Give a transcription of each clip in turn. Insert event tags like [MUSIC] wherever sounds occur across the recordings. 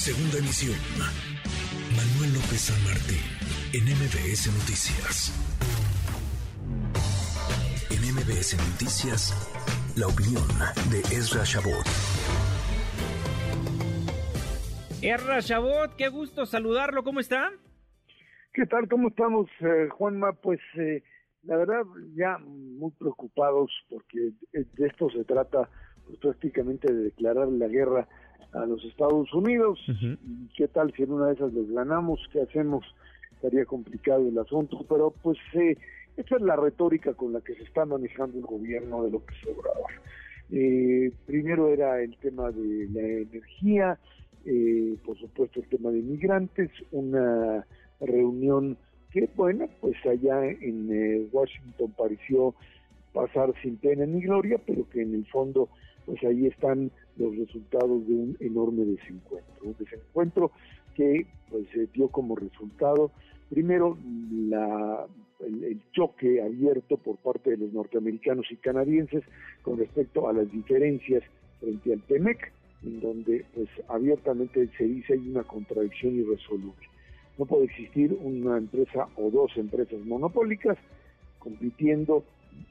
Segunda emisión. Manuel López San Martín, en MBS Noticias. En MBS Noticias, la opinión de Ezra Shabot. Ezra Shabot, qué gusto saludarlo, ¿cómo está? ¿Qué tal? ¿Cómo estamos, eh, Juanma? Pues eh, la verdad ya muy preocupados porque de esto se trata pues, prácticamente de declarar la guerra a los Estados Unidos. ¿Qué tal si en una de esas les ganamos? ¿Qué hacemos? Estaría complicado el asunto, pero pues eh, esa es la retórica con la que se está manejando el gobierno de lo que Obrador. Eh, primero era el tema de la energía, eh, por supuesto el tema de migrantes, una reunión que, bueno, pues allá en eh, Washington pareció pasar sin pena ni gloria, pero que en el fondo, pues ahí están los resultados de un enorme desencuentro, un desencuentro que pues se dio como resultado primero la, el, choque abierto por parte de los norteamericanos y canadienses con respecto a las diferencias frente al TEMEC, en donde pues abiertamente se dice hay una contradicción irresoluble. No puede existir una empresa o dos empresas monopólicas compitiendo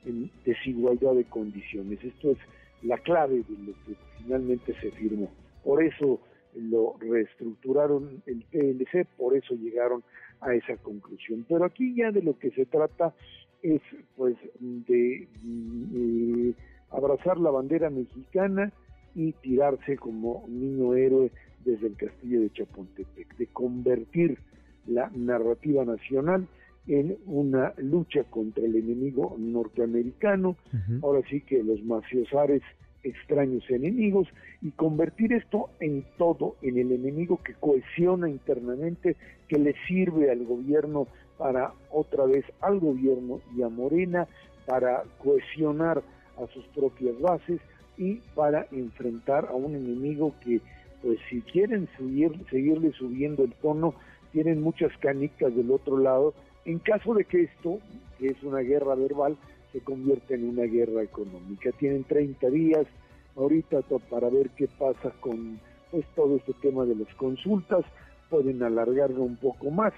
en desigualdad de condiciones. Esto es la clave de lo que finalmente se firmó. Por eso lo reestructuraron el PLC, por eso llegaron a esa conclusión. Pero aquí ya de lo que se trata es pues de, de abrazar la bandera mexicana y tirarse como niño héroe desde el castillo de Chapultepec, de convertir la narrativa nacional en una lucha contra el enemigo norteamericano, ahora sí que los mafiosares extraños enemigos y convertir esto en todo, en el enemigo que cohesiona internamente, que le sirve al gobierno para otra vez al gobierno y a Morena para cohesionar a sus propias bases y para enfrentar a un enemigo que pues si quieren subir, seguirle subiendo el tono, tienen muchas canicas del otro lado, en caso de que esto, que es una guerra verbal, se convierte en una guerra económica. Tienen 30 días ahorita para ver qué pasa con pues, todo este tema de las consultas, pueden alargarlo un poco más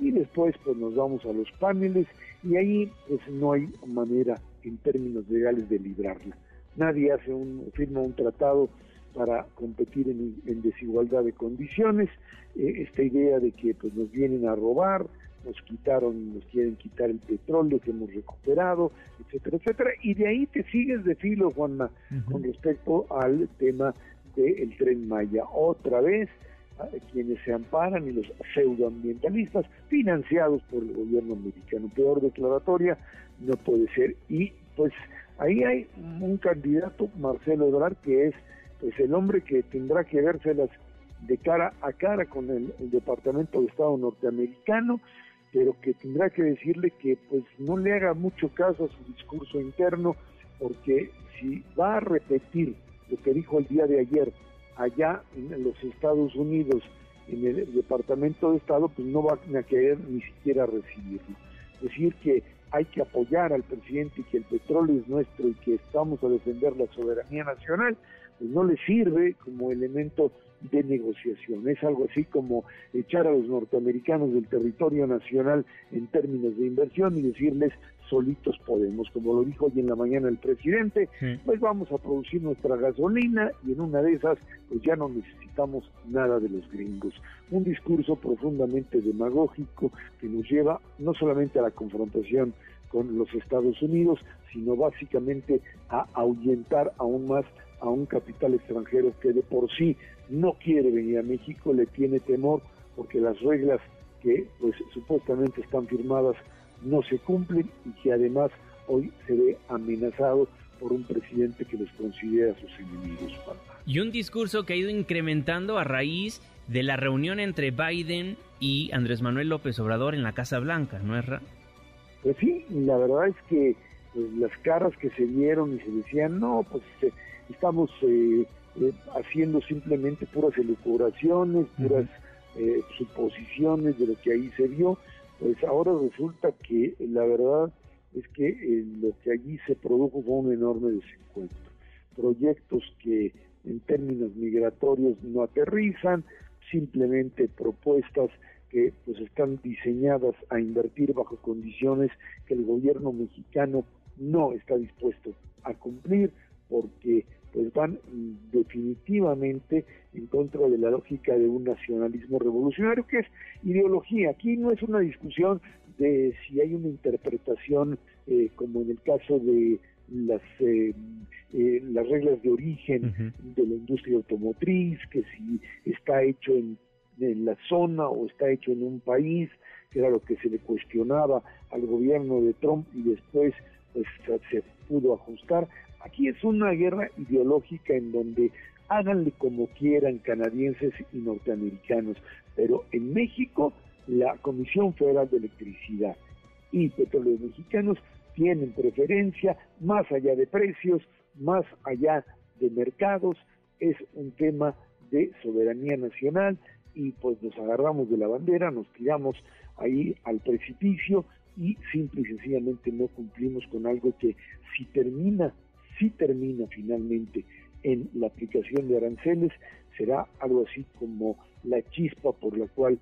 y después pues nos vamos a los paneles y ahí pues no hay manera en términos legales de librarla. Nadie hace un, firma un tratado para competir en, desigualdad de condiciones, eh, esta idea de que pues nos vienen a robar, nos quitaron, nos quieren quitar el petróleo que hemos recuperado, etcétera, etcétera, y de ahí te sigues de filo, Juanma, con respecto al tema del tren Maya. Otra vez, quienes se amparan y los pseudoambientalistas financiados por el gobierno americano. Peor declaratoria no puede ser. Y pues ahí hay un candidato, Marcelo Ebrard, que es pues el hombre que tendrá que vérselas de cara a cara con el Departamento de Estado norteamericano, pero que tendrá que decirle que pues no le haga mucho caso a su discurso interno, porque si va a repetir lo que dijo el día de ayer allá en los Estados Unidos, en el Departamento de Estado, pues no va a querer ni siquiera recibirlo. Decir que hay que apoyar al presidente y que el petróleo es nuestro y que estamos a defender la soberanía nacional, pues no le sirve como elemento de negociación. Es algo así como echar a los norteamericanos del territorio nacional en términos de inversión y decirles solitos podemos, como lo dijo hoy en la mañana el presidente, pues vamos a producir nuestra gasolina y en una de esas pues ya no necesitamos nada de los gringos. Un discurso profundamente demagógico que nos lleva no solamente a la confrontación con los Estados Unidos, sino básicamente a ahuyentar aún más a un capital extranjero que de por sí no quiere venir a México, le tiene temor porque las reglas que pues supuestamente están firmadas no se cumplen y que además hoy se ve amenazado por un presidente que los considera sus enemigos. Y un discurso que ha ido incrementando a raíz de la reunión entre Biden y Andrés Manuel López Obrador en la Casa Blanca, ¿no es? Pues sí, la verdad es que pues, las caras que se dieron y se decían, no, pues eh, estamos eh, eh, haciendo simplemente puras elucubraciones, puras eh, suposiciones de lo que ahí se vio, pues ahora resulta que la verdad es que eh, lo que allí se produjo fue un enorme desencuentro. Proyectos que en términos migratorios no aterrizan, simplemente propuestas que pues están diseñadas a invertir bajo condiciones que el gobierno mexicano no está dispuesto a cumplir porque pues van definitivamente en contra de la lógica de un nacionalismo revolucionario que es ideología. Aquí no es una discusión de si hay una interpretación eh, como en el caso de las eh, eh, las reglas de origen de la industria automotriz, que si está hecho en, la zona o está hecho en un país, que era lo que se le cuestionaba al gobierno de Trump y después pues se pudo ajustar. Aquí es una guerra ideológica en donde háganle como quieran canadienses y norteamericanos, pero en México la Comisión Federal de Electricidad y Petróleos Mexicanos tienen preferencia más allá de precios, más allá de mercados, es un tema de soberanía nacional y pues nos agarramos de la bandera, nos tiramos ahí al precipicio y simple y sencillamente no cumplimos con algo que si termina, si termina finalmente en la aplicación de aranceles, será algo así como la chispa por la cual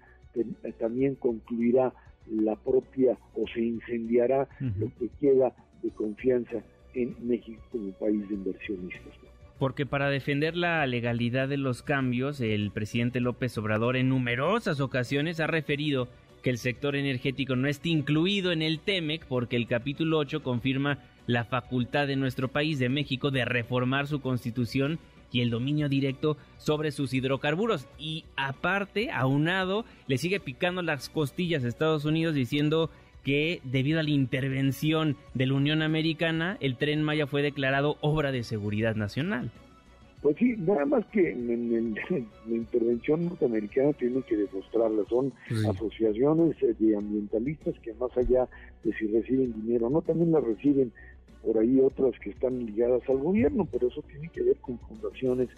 también concluirá la propia o se incendiará lo que queda de confianza en México como país de inversionistas. Porque para defender la legalidad de los cambios, el presidente López Obrador en numerosas ocasiones ha referido que el sector energético no esté incluido en el TEMEC porque el capítulo 8 confirma la facultad de nuestro país de México de reformar su constitución y el dominio directo sobre sus hidrocarburos. Y aparte, aunado, le sigue picando las costillas a Estados Unidos diciendo que debido a la intervención de la Unión Americana, el tren Maya fue declarado obra de seguridad nacional. Pues sí, nada más que en, [LAUGHS] la intervención norteamericana tienen que demostrarla. Son asociaciones de ambientalistas que más allá de si reciben dinero o no, también la reciben por ahí otras que están ligadas al gobierno, pero eso tiene que ver con fundaciones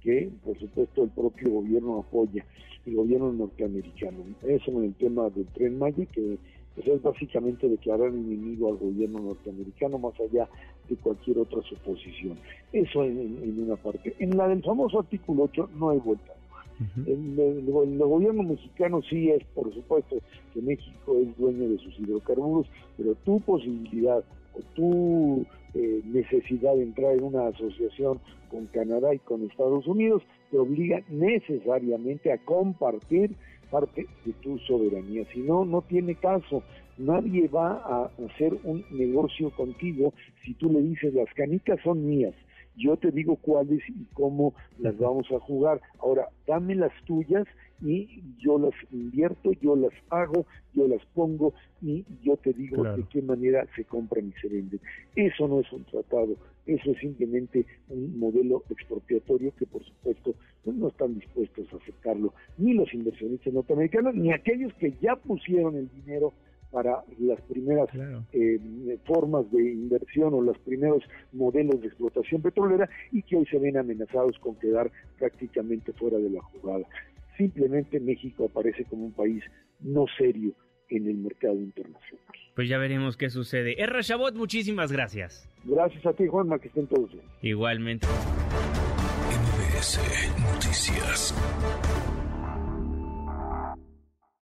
que, por supuesto, el propio gobierno apoya, el gobierno norteamericano. Eso en el tema del tren Maya, que pues, es básicamente declarar enemigo al gobierno norteamericano más allá de cualquier otra suposición. Eso en, una parte. En la del famoso artículo 8 no hay vuelta. el, el, gobierno mexicano sí es, por supuesto, que México es dueño de sus hidrocarburos, pero tu posibilidad tu eh, necesidad de entrar en una asociación con Canadá y con Estados Unidos te obliga necesariamente a compartir parte de tu soberanía. Si no, no tiene caso. Nadie va a hacer un negocio contigo si tú le dices las canicas son mías yo te digo cuáles y cómo las vamos a jugar. Ahora, dame las tuyas y yo las invierto, yo las hago, yo las pongo y yo te digo de qué manera se compran y se venden. Eso no es un tratado, eso es simplemente un modelo expropiatorio que por supuesto pues, no están dispuestos a aceptarlo ni los inversionistas norteamericanos ni aquellos que ya pusieron el dinero para las primeras eh, formas de inversión o los primeros modelos de explotación petrolera y que hoy se ven amenazados con quedar prácticamente fuera de la jugada. Simplemente México aparece como un país no serio en el mercado internacional. Pues ya veremos qué sucede. Erra Chabot, muchísimas gracias. Gracias a ti, Juanma, que estén todos bien. Igualmente. Noticias.